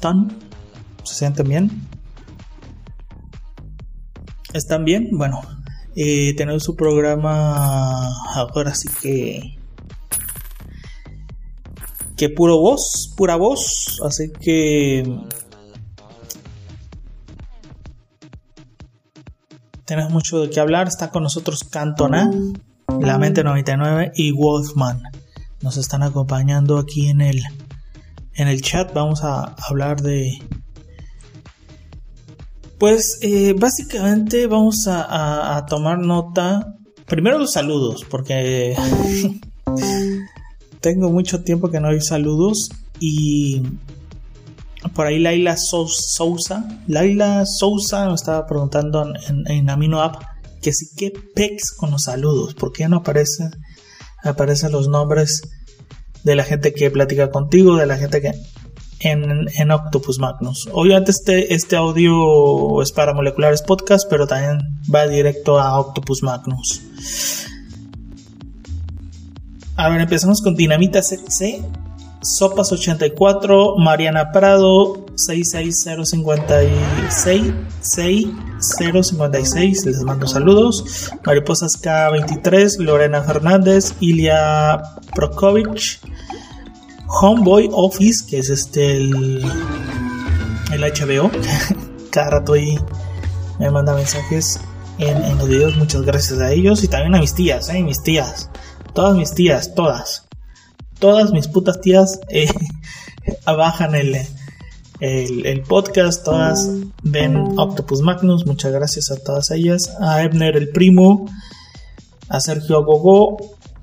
están? ¿Se sienten bien? ¿Están bien? Bueno, eh, tenemos su programa ahora sí que que puro voz, pura voz, así que tenemos mucho de qué hablar. Está con nosotros Cantona, La Mente 99 y Wolfman. Nos están acompañando aquí en el en el chat. Vamos a hablar de pues eh, básicamente vamos a, tomar nota. Primero los saludos, porque tengo mucho tiempo que no hay saludos. Y por ahí Laila Sousa. Laila Sousa me estaba preguntando en, Amino App que si qué pex con los saludos. ¿Por qué no aparecen, aparecen los nombres de la gente que platica contigo, de la gente que en, Octopus Magnus. Obviamente este, este audio es para Moleculares Podcast, pero también va directo a Octopus Magnus. A ver, empezamos con Dinamita CC, Sopas 84, Mariana Prado 66056, 6056, les mando saludos. Mariposas K23, Lorena Fernández, Ilia Prokovic, Homeboy Office, que es este el, el HBO. Cada rato ahí me manda mensajes en, los videos. Muchas gracias a ellos y también a mis tías, eh, mis tías. Todas mis tías, todas. Todas mis putas tías eh, bajan el, el, podcast. Todas ven Octopus Magnus. Muchas gracias a todas ellas. A Ebner el primo. A Sergio Gogo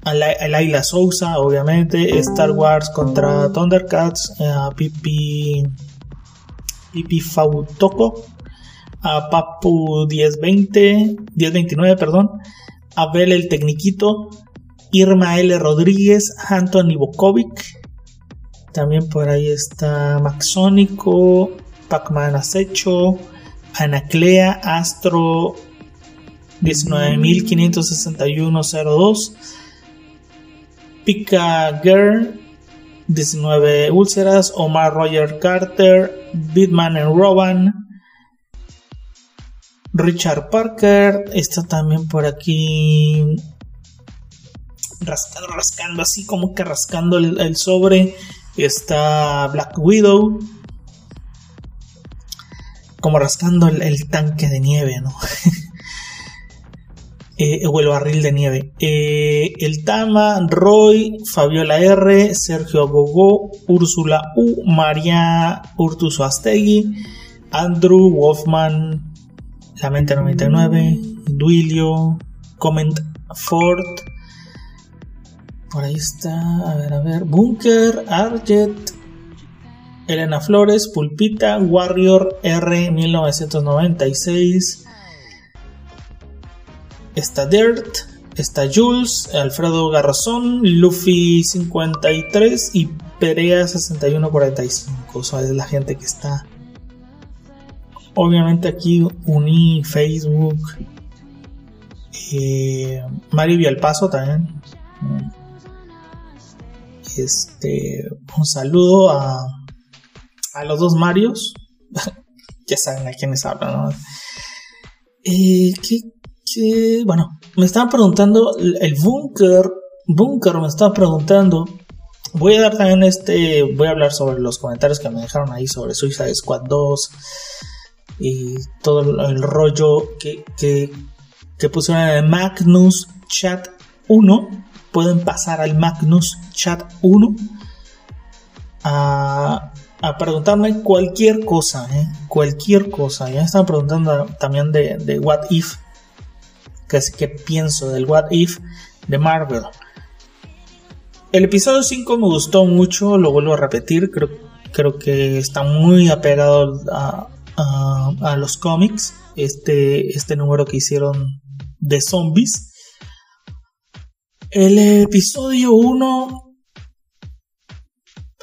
a Laila Sousa, obviamente, Star Wars contra Thundercats, a Pipi, Pipi Fautoko, a Papu 1020, 1029, perdón, Abel el Tecniquito, Irma L. Rodríguez, Anthony Bokovic, también por ahí está Maxónico, Pacman Acecho, Anaclea, Astro 1956102, Pika Girl, 19 úlceras, Omar Roger Carter, Bitman and Richard Parker, está también por aquí rascando, rascando, así como que rascando el, sobre, está Black Widow, como rascando el, tanque de nieve, eh, o el barril de nieve. Eh, el Tama, Roy, Fabiola R, Sergio Gogó, Úrsula U, María Urtuso Astegui, Andrew Wolfman, La Mente 99, Duilio, Comment Ford, por ahí está, a ver, a ver, Bunker, Arjet, Elena Flores, Pulpita, Warrior R 1996, está Dirt, está Jules, Alfredo Garrazón, Luffy 53 y Perea 6145. O sea, es la gente que está. Obviamente aquí uní Facebook. Eh, Mario Vialpaso también. Este, un saludo a, a los dos Marios. ya saben a quiénes hablan. Eh, ¿qué, bueno, me estaban preguntando, el búnker, búnker me estaba preguntando, voy a dar también este, voy a hablar sobre los comentarios que me dejaron ahí sobre Suicide Squad 2 y todo el, rollo que, que, pusieron en Magnus Chat 1, pueden pasar al Magnus Chat 1 a, a preguntarme cualquier cosa, ¿eh? cualquier cosa. Ya me estaban preguntando también de, de What If que, pienso del What If de Marvel. El episodio 5 me gustó mucho, lo vuelvo a repetir, creo, creo que está muy apegado a, los cómics, este, este número que hicieron de zombies. El episodio 1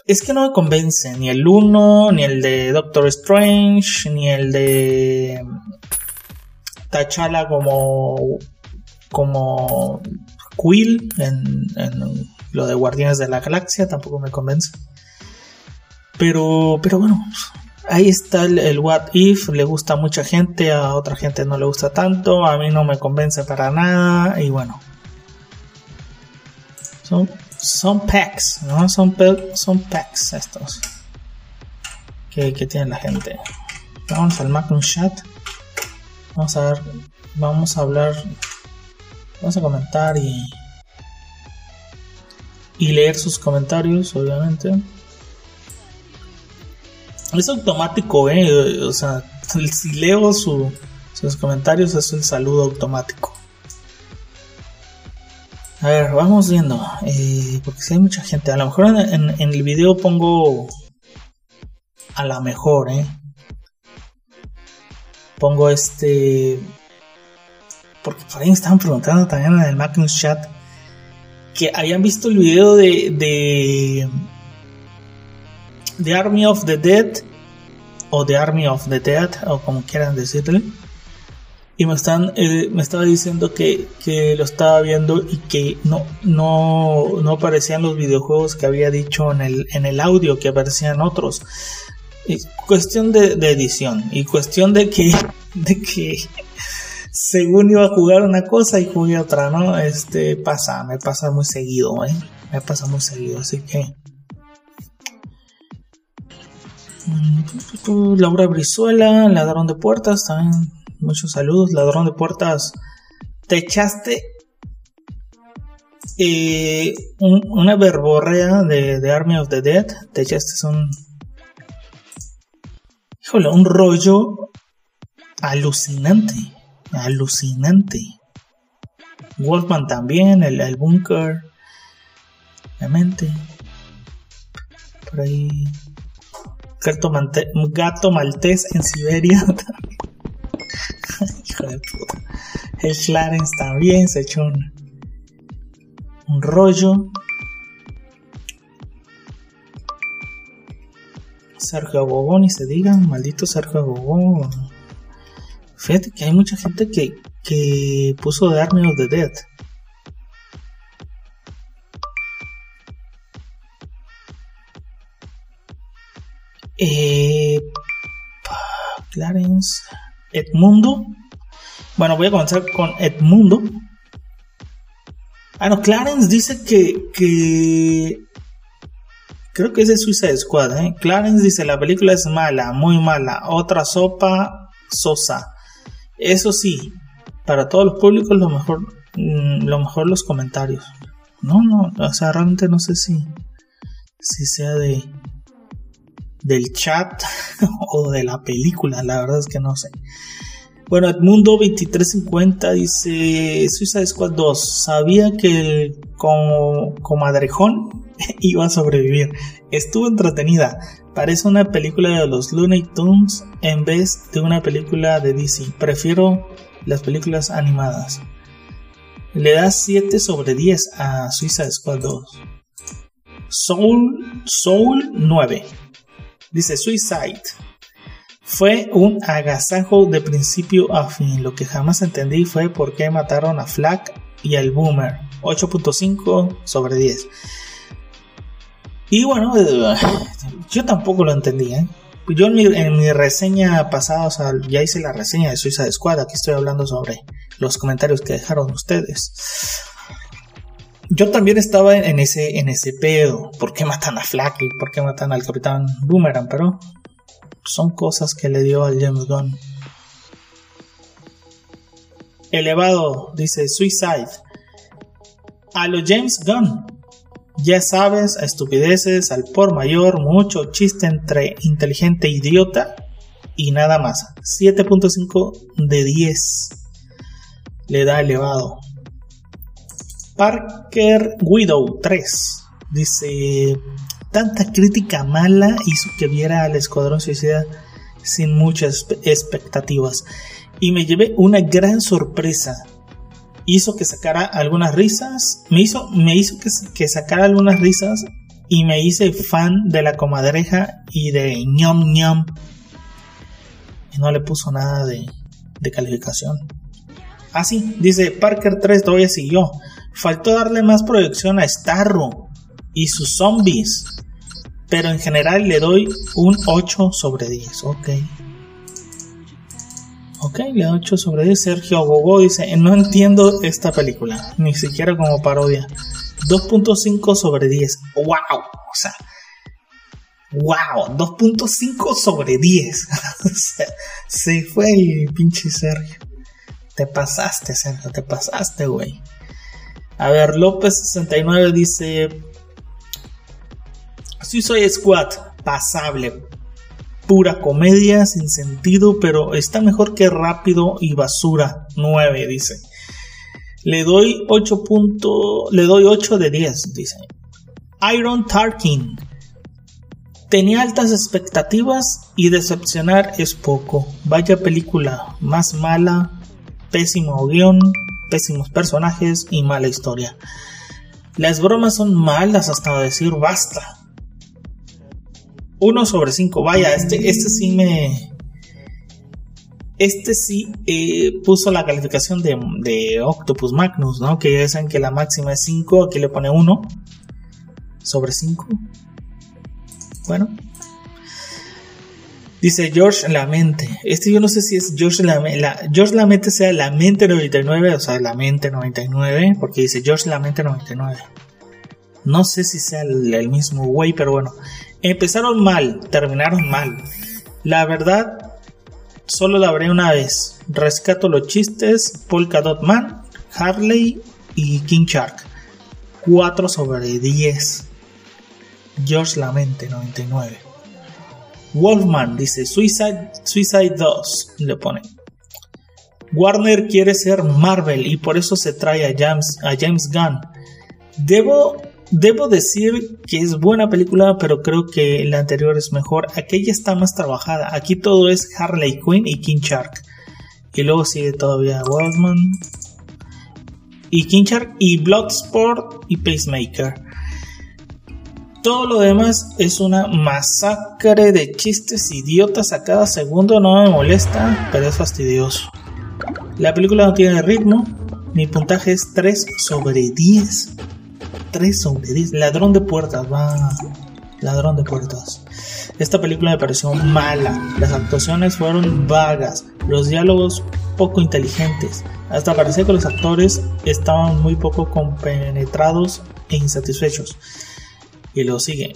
es que no me convence, ni el 1, ni el de Doctor Strange, ni el de T'Challa como como Quill en, lo de Guardianes de la Galaxia tampoco me convence. Pero, pero bueno, Ahí está el, What If, le gusta a mucha gente, a otra gente no le gusta tanto, a mí no me convence para nada y bueno. Son, son packs, ¿no? Son, son packs estos que, que tiene la gente. Vamos al Magnum Chat. Vamos a ver, vamos a hablar, vamos a comentar y, y leer sus comentarios, obviamente. Es automático, ¿eh? O sea, si leo sus comentarios es el saludo automático. A ver, vamos viendo. Eh, porque si hay mucha gente. A lo mejor en, el video pongo. A la mejor, ¿eh? Pongo este. Porque por ahí me estaban preguntando también en el Magnus Chat. Que habían visto el video de. de The Army of the Dead o The Army of the Dead o como quieran decirle y me están eh, me estaba diciendo que, lo estaba viendo y que no no no aparecían los videojuegos que había dicho en el en el audio que aparecían otros cuestión de, edición y cuestión de que de que según iba a jugar una cosa y jugué otra no este pasa me pasa muy seguido ¿eh? me pasa muy seguido así que Mm, Laura Brizuela, ladrón de puertas, también muchos saludos, ladrón de puertas. Te echaste eh, una verborrea de, Army of the Dead, te echaste un, híjole, un rollo alucinante, alucinante. Wolfman también, el, el bunker, obviamente. Por ahí Gato, gato maltés en Siberia. De. El Clarence también se echó un, un rollo. Sergio Agogón, y se digan, maldito Sergio Agogón. Fíjate que hay mucha gente que, que puso The Army of the Dead. Eh, Clarence Edmundo. Bueno, voy a comenzar con Edmundo. Ah, no, Clarence dice que, que creo que es de Suiza Squad. ¿eh? Clarence dice la película es mala, muy mala. Otra sopa sosa. Eso sí, para todos los públicos lo mejor, mm, lo mejor los comentarios. No, no, o sea, realmente no sé si, si sea de, del chat o de la película, la verdad es que no sé. Bueno, Edmundo 2350 dice Suiza Squad 2. Sabía que el comadrejón iba a sobrevivir. Estuvo entretenida. Parece una película de los Looney Tunes en vez de una película de DC. Prefiero las películas animadas. Le da 7 sobre 10 a Suiza Squad 2. Soul, Soul 9. Dice Suicide. Fue un agasajo de principio a fin. Lo que jamás entendí fue por qué mataron a Flack y al Boomer. 8.5 sobre 10. Y bueno, yo tampoco lo entendí. ¿eh? Yo en mi, reseña pasada, o sea, ya hice la reseña de Suicide Squad. Aquí estoy hablando sobre los comentarios que dejaron ustedes yo también estaba en ese, en ese pedo. ¿Por qué matan a Flaky? ¿Por qué matan al Capitán Boomerang? Pero son cosas que le dio al James Gunn. Elevado, dice Suicide. A lo James Gunn. Ya sabes, a estupideces, al por mayor, mucho chiste entre inteligente e idiota y nada más. 7.5 de 10 le da elevado. Parker Widow 3 dice: Tanta crítica mala hizo que viera al Escuadrón Suicida sin muchas expectativas. Y me llevé una gran sorpresa. Hizo que sacara algunas risas. Me hizo, que, sacara algunas risas. Y me hice fan de la comadreja y de ñom ñom. Y no le puso nada de, de calificación. Así, ah, dice Parker 3 todavía siguió. Faltó darle más proyección a Starro y sus zombies. Pero en general le doy un 8 sobre 10. Ok. Ok, le doy 8 sobre 10. Sergio Gogo dice, no entiendo esta película, ni siquiera como parodia. 2.5 sobre 10. ¡Wow! O sea, ¡Wow! 2.5 sobre 10. o sea, se fue el pinche Sergio. Te pasaste, Sergio, te pasaste, güey. A ver, López69 dice: Soy Squad, pasable. Pura comedia, sin sentido, pero está mejor que rápido y basura. 9, dice. Le doy 8. le doy 8 de 10, dice. Iron Tarkin. Tenía altas expectativas y decepcionar es poco. Vaya película más mala, pésimo guion, pésimos personajes y mala historia. Las bromas son malas hasta decir basta. Uno sobre 5, vaya, este, este sí me... Este sí eh, puso la calificación de, de, Octopus Magnus, ¿no? Que ya dicen que la máxima es 5, aquí le pone 1 sobre 5. Bueno, Dice George Lamente. Este yo no sé si es George Lamente. La, George Lamente sea la mente 99, o sea, la mente 99, porque dice George Lamente 99. No sé si sea el, mismo güey, pero bueno. Empezaron mal, terminaron mal. La verdad, solo la veré una vez. Rescato los chistes, Polka Dot Man, Harley y King Shark. 4 sobre 10. George Lamente 99. Wolfman dice Suicide, Suicide 2, le pone. Warner quiere ser Marvel y por eso se trae a James, a James Gunn. Debo, debo decir que es buena película, pero creo que la anterior es mejor. Aquella está más trabajada. Aquí todo es Harley Quinn y King Shark. Y luego sigue todavía Wolfman y King Shark y Bloodsport y Pacemaker. Todo lo demás es una masacre de chistes idiotas a cada segundo. No me molesta, pero es fastidioso. La película no tiene ritmo. Mi puntaje es 3 sobre 10. 3 sobre 10. Ladrón de puertas, va. Ladrón de puertas. Esta película me pareció mala. Las actuaciones fueron vagas. Los diálogos poco inteligentes. Hasta parecía que los actores estaban muy poco compenetrados e insatisfechos y luego sigue.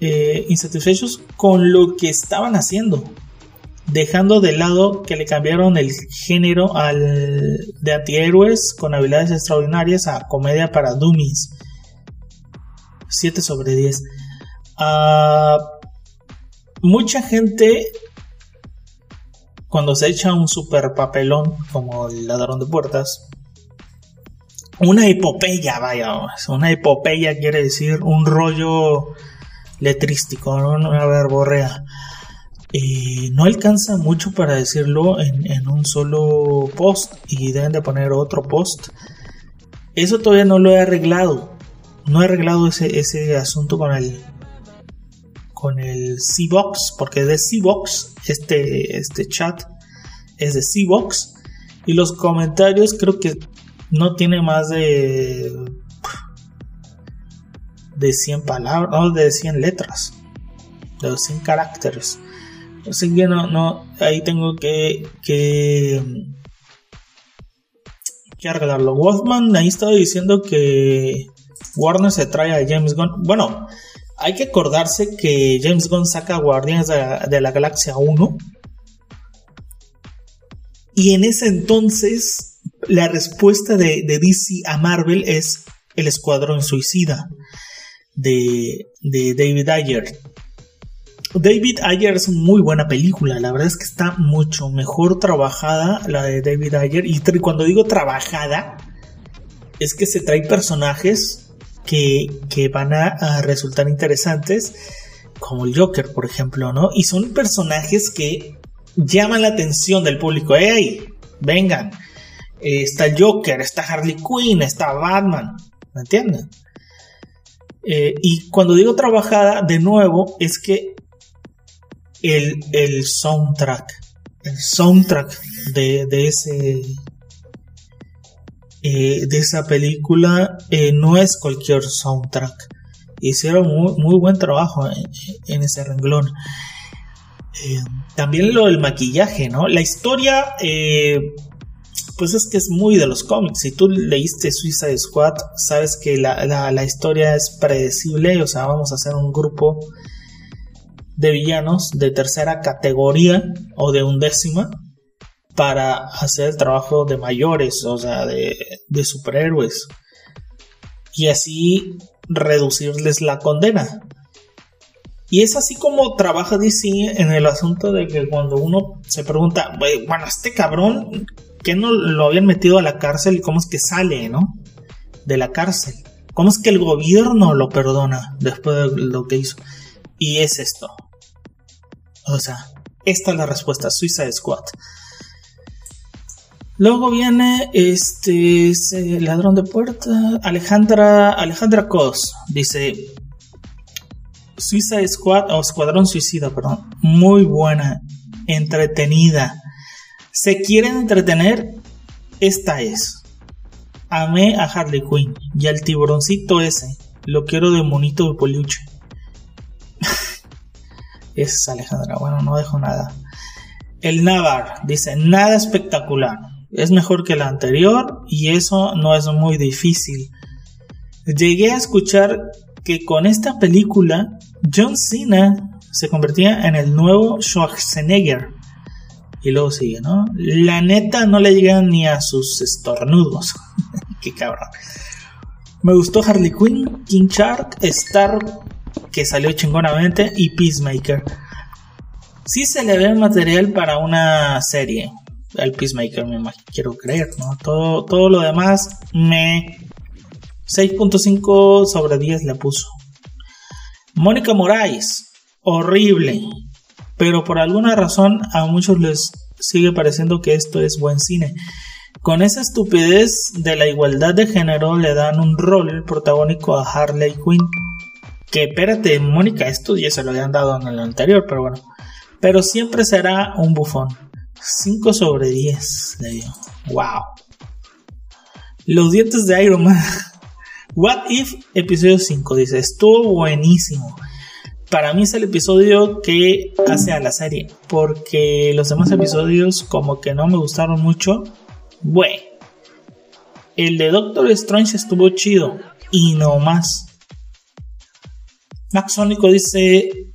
Eh, insatisfechos con lo que estaban haciendo, dejando de lado que le cambiaron el género al, de antihéroes con habilidades extraordinarias a comedia para dummies. 7 sobre 10. Ah, mucha gente, cuando se echa un super papelón como el ladrón de puertas, una epopeya, vaya, una epopeya quiere decir un rollo letrístico, una verborrea. Y no alcanza mucho para decirlo en, un solo post y deben de poner otro post. Eso todavía no lo he arreglado. No he arreglado ese, ese asunto con el con el C-Box, porque es de C-Box, este, este chat es de C-Box. Y los comentarios creo que no tiene más de de 100 palabras, no, de 100 letras, de 100 caracteres. Así que no, no, ahí tengo que, que, que arreglarlo. Wolfman ahí estaba diciendo que Warner se trae a James Gunn. Bueno, hay que acordarse que James Gunn saca Guardianes de la, de la Galaxia 1. Y en ese entonces la respuesta de, DC a Marvel es El Escuadrón Suicida de, David Ayer. David Ayer es muy buena película, la verdad es que está mucho mejor trabajada la de David Ayer. Y cuando digo trabajada, es que se trae personajes que, van a, resultar interesantes, como el Joker, por ejemplo, ¿no? Y son personajes que llaman la atención del público. ¡Ey! Vengan, eh, está el Joker, está Harley Quinn, está Batman, ¿me entienden? Eh, y cuando digo trabajada, de nuevo, es que el, el soundtrack, el soundtrack de, ese eh, de esa película no es cualquier soundtrack. hicieron muy, buen trabajo en, ese renglón. Eh, también lo del maquillaje, ¿no? La historia, eh, pues es que es muy de los cómics. Si tú leíste Suicide Squad, sabes que la, la historia es predecible. O sea, vamos a hacer un grupo de villanos de tercera categoría o de undécima para hacer el trabajo de mayores, o sea, de, superhéroes. Y así reducirles la condena. Y es así como trabaja DC en el asunto de que cuando uno se pregunta, bueno, este cabrón, ¿qué no lo habían metido a la cárcel y cómo es que sale, no? De la cárcel. ¿Cómo es que el gobierno lo perdona después de lo que hizo? Y es esto. O sea, esta es la respuesta, Suicide Squad. Luego viene este, ladrón de puerta, Alejandra, Alejandra Cos, dice Suicide Squad o Escuadrón Suicida, perdón, muy buena, entretenida. ¿Se quieren entretener? Esta es. Amé a Harley Quinn y al tiburoncito ese. Lo quiero de monito de peluche. Es Alejandra, bueno, no dejo nada. El Navar dice, nada espectacular es mejor que la anterior y eso no es muy difícil. Llegué a escuchar que con esta película John Cena se convertía en el nuevo Schwarzenegger. Y luego sigue, ¿no? La neta no le llegan ni a sus estornudos. Qué cabrón. Me gustó Harley Quinn, King Shark, Star, que salió chingonamente, y Peacemaker. Sí se le ve material para una serie el Peacemaker, me imagino, quiero creer, ¿no? Todo, todo lo demás me... 6.5 sobre 10 le puso. Mónica Moraes, horrible, pero por alguna razón a muchos les sigue pareciendo que esto es buen cine. Con esa estupidez de la igualdad de género le dan un rol protagónico a Harley Quinn. Que espérate, Mónica, esto ya se lo habían dado en el anterior, pero bueno. Pero siempre será un bufón. 5 sobre 10 le dio. Wow. Los dientes de Iron Man. What If, episodio 5, dice, estuvo buenísimo. Para mí es el episodio que hace a la serie, porque los demás episodios como que no me gustaron mucho. Bueno, el de Doctor Strange estuvo chido, y no más. Max Sónico dice,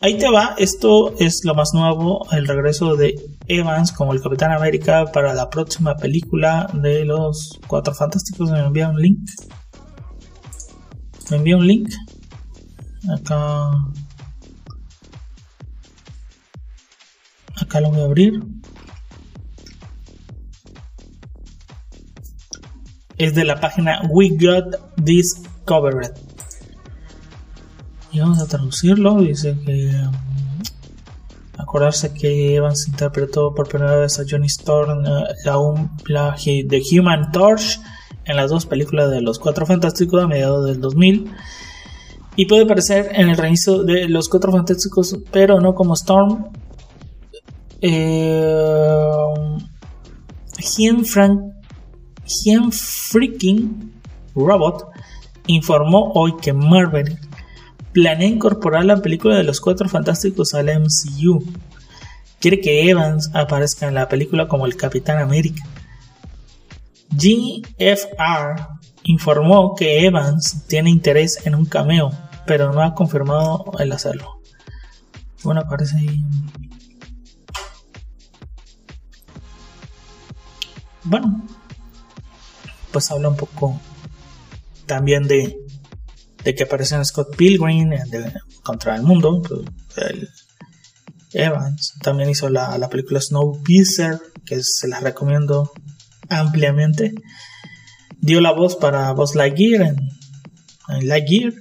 Ahí te va, esto es lo más nuevo, el regreso de Evans como el Capitán América para la próxima película de los Cuatro Fantásticos. Me envía un link. Me envía un link. Acá. Acá lo voy a abrir. Es de la página We Got This Covered vamos a traducirlo. Dice que um, acordarse que Evans interpretó por primera vez a Johnny Storm la, la, The Human Torch en las dos películas de los Cuatro Fantásticos a mediados del 2000 y puede aparecer en el reinicio de los Cuatro Fantásticos pero no como Storm eh, Frank Hien Freaking Robot informó hoy que Marvel planea incorporar la película de los Cuatro Fantásticos al MCU. Quiere que Evans aparezca en la película como el Capitán América. GFR informó que Evans tiene interés en un cameo, pero no ha confirmado el hacerlo. Bueno, aparece ahí. Bueno, pues habla un poco también de de que aparece Scott Pilgrim contra el mundo, pues, Evans. También hizo la, la película Snowpiercer, que se la recomiendo ampliamente. Dio la voz para Buzz Lightyear en, en Lightyear.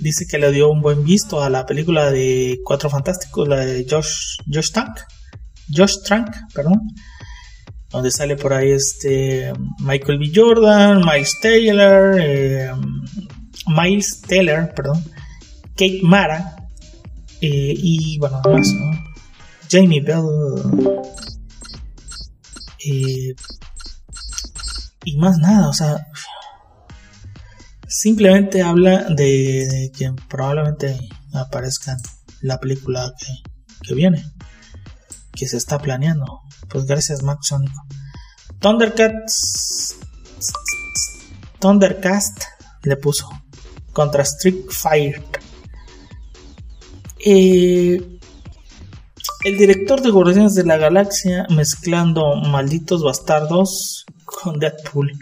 dice que le dio un buen visto a la película de Cuatro Fantásticos, la de Josh, Josh Trank. Josh Trank, perdón donde sale por ahí este Michael B. Jordan, Miles Taylor, eh, Miles Taylor, perdón, Kate Mara eh, y bueno, más, ¿no? Jamie Bell. Eh, Y más nada, o sea, simplemente habla de, que probablemente aparezca la película que, viene, que se está planeando. Pues gracias, Max Sónico. Thundercats. Thundercast le puso contra Street Fire. Eh, el director de Guardianes de la Galaxia mezclando malditos bastardos con Deadpool.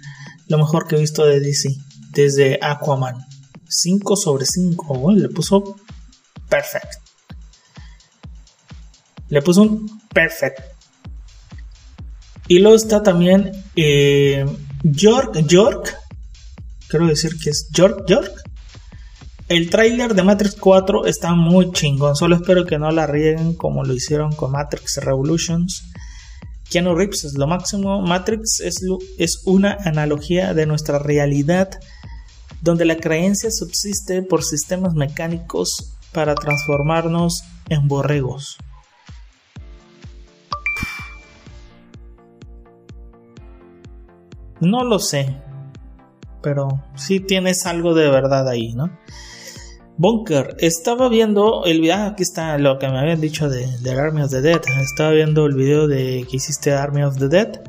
Lo mejor que he visto de DC desde Aquaman. 5 sobre 5. le puso perfect. Le puso un perfect. Y luego está también eh, York, York. Quiero decir que es York, York. El tráiler de Matrix 4 está muy chingón. Solo espero que no la rieguen como lo hicieron con Matrix Revolutions. Keanu Reeves es lo máximo. Matrix es, es una analogía de nuestra realidad donde la creencia subsiste por sistemas mecánicos para transformarnos en borregos. No lo sé, pero sí tienes algo de verdad ahí, ¿no? Bunker, estaba viendo el video, ah, aquí está lo que me habían dicho de, de Army of the Dead, estaba viendo el video de que hiciste Army of the Dead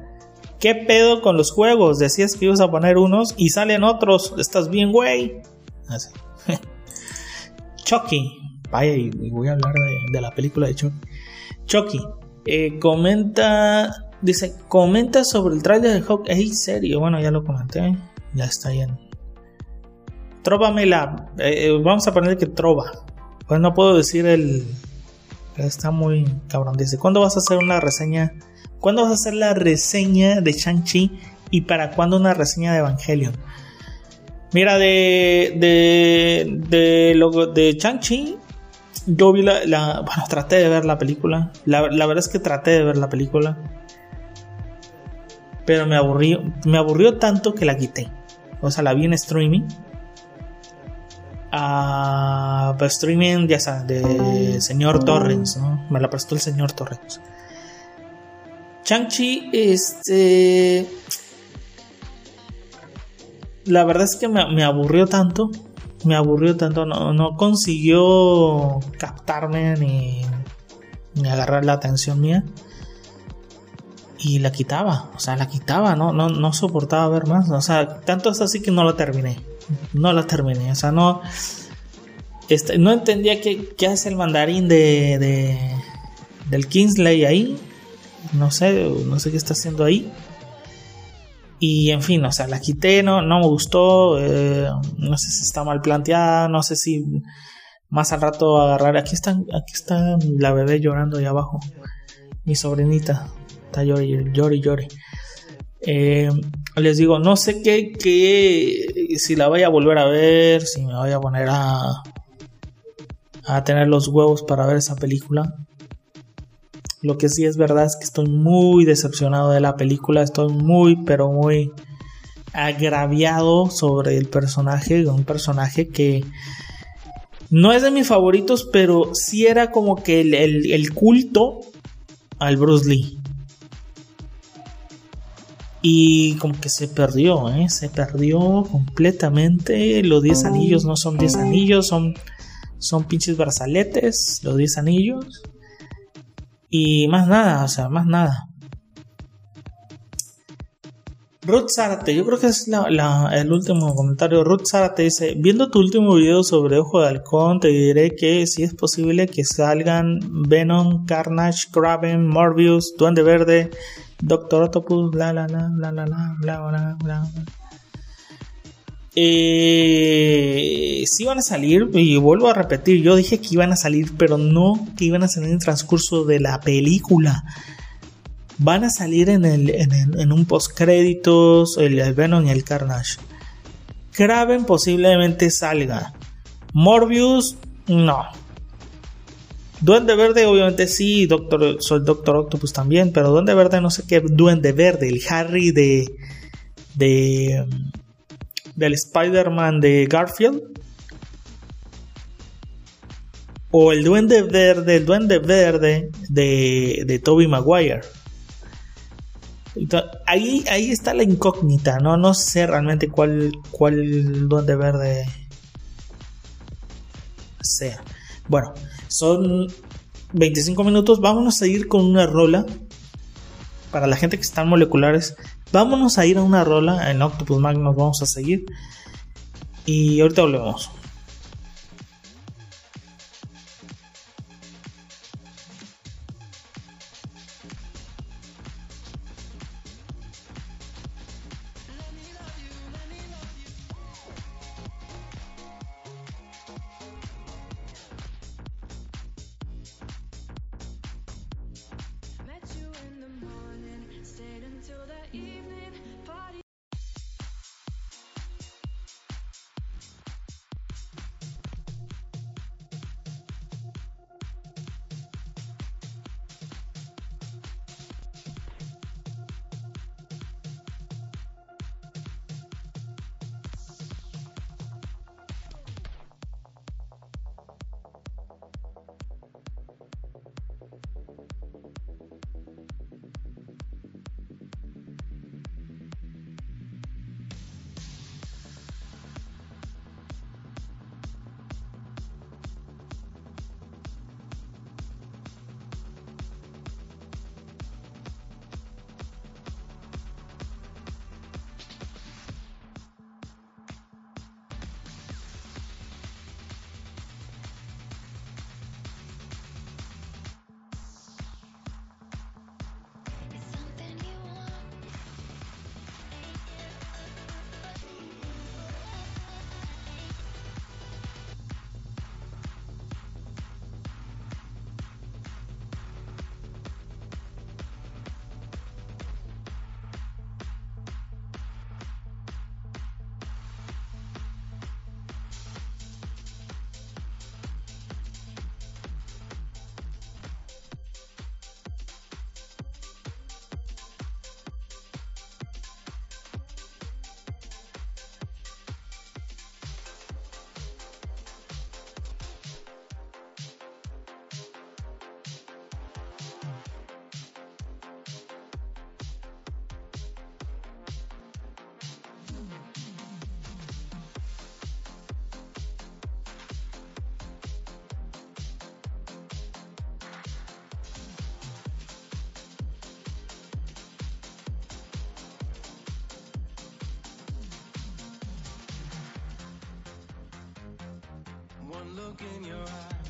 ¿Qué pedo con los juegos? Decías que ibas a poner unos y salen otros. Estás bien, güey. Así. Chucky. Vaya, y voy a hablar de, la película de Chucky. Chucky. Eh, comenta. Dice, comenta sobre el trailer de Hawk. Hey, serio. Bueno, ya lo comenté. Ya está bien. Tróvamela. Eh, eh, vamos a poner que trova. Pues no puedo decir el. Está muy cabrón. Dice, ¿cuándo vas a hacer una reseña? ¿Cuándo vas a hacer la reseña de Shang-Chi y para cuándo una reseña de Evangelion? Mira, de, de, de, lo, de Shang-Chi, yo vi la, Bueno, traté de ver la película. La, verdad es que traté de ver la película. Pero me aburrió, me aburrió tanto que la quité. O sea, la vi en streaming. Ah, pues streaming, ya sabes, de señor Torrens, ¿no? Me la prestó el señor Torrens. Chang-Chi, este. La verdad es que me, aburrió tanto. Me aburrió tanto. No, consiguió captarme ni, ni agarrar la atención mía. Y la quitaba. O sea, la quitaba. No, no, no soportaba ver más. O sea, tanto es así que no la terminé. No la terminé. O sea, no. Este, no entendía qué, qué hace el mandarín de, de, del Kingsley ahí no sé, no sé qué está haciendo ahí. Y en fin, o sea, la quité, no, no me gustó, eh, no sé si está mal planteada, no sé si más al rato agarrar. Aquí están, aquí está la bebé llorando ahí abajo, mi sobrinita, está llori, llori. Eh, les digo, no sé qué, qué, si la voy a volver a ver, si me voy a poner a, a tener los huevos para ver esa película. Lo que sí es verdad es que estoy muy decepcionado de la película, estoy muy, pero muy agraviado sobre el personaje, un personaje que no es de mis favoritos, pero sí era como que el, culto al Bruce Lee. Y como que se perdió, ¿eh? se perdió completamente. Los 10 anillos no son 10 anillos, son, son pinches brazaletes, los 10 anillos. Y más nada, o sea, más nada. Ruth Zárate, yo creo que es el último comentario. Ruth Zárate dice: Viendo tu último video sobre Ojo de Halcón, te diré que si es posible que salgan Venom, Carnage, Kraven, Morbius, Duende Verde, Doctor Octopus, bla bla bla bla bla bla bla. Eh, van a salir, y vuelvo a repetir, yo dije que iban a salir, pero no que iban a salir en el transcurso de la película. Van a salir en, el, en, un post créditos, el, Venom y el Carnage. Kraven posiblemente salga. Morbius, no. Duende Verde, obviamente sí. Doctor, soy Doctor Octopus también. Pero Duende Verde, no sé qué. Duende Verde, el Harry de. de del Spider-Man de Garfield. O el Duende Verde, el Duende Verde de, de Tobey Maguire. ahí, ahí está la incógnita, ¿no? No sé realmente cuál, cuál duende verde sea. Bueno, son 25 minutos. Vámonos a ir con una rola. Para la gente que están moleculares, vámonos a ir a una rola. En Octopus Mag nos vamos a seguir. Y ahorita volvemos. Look in your eyes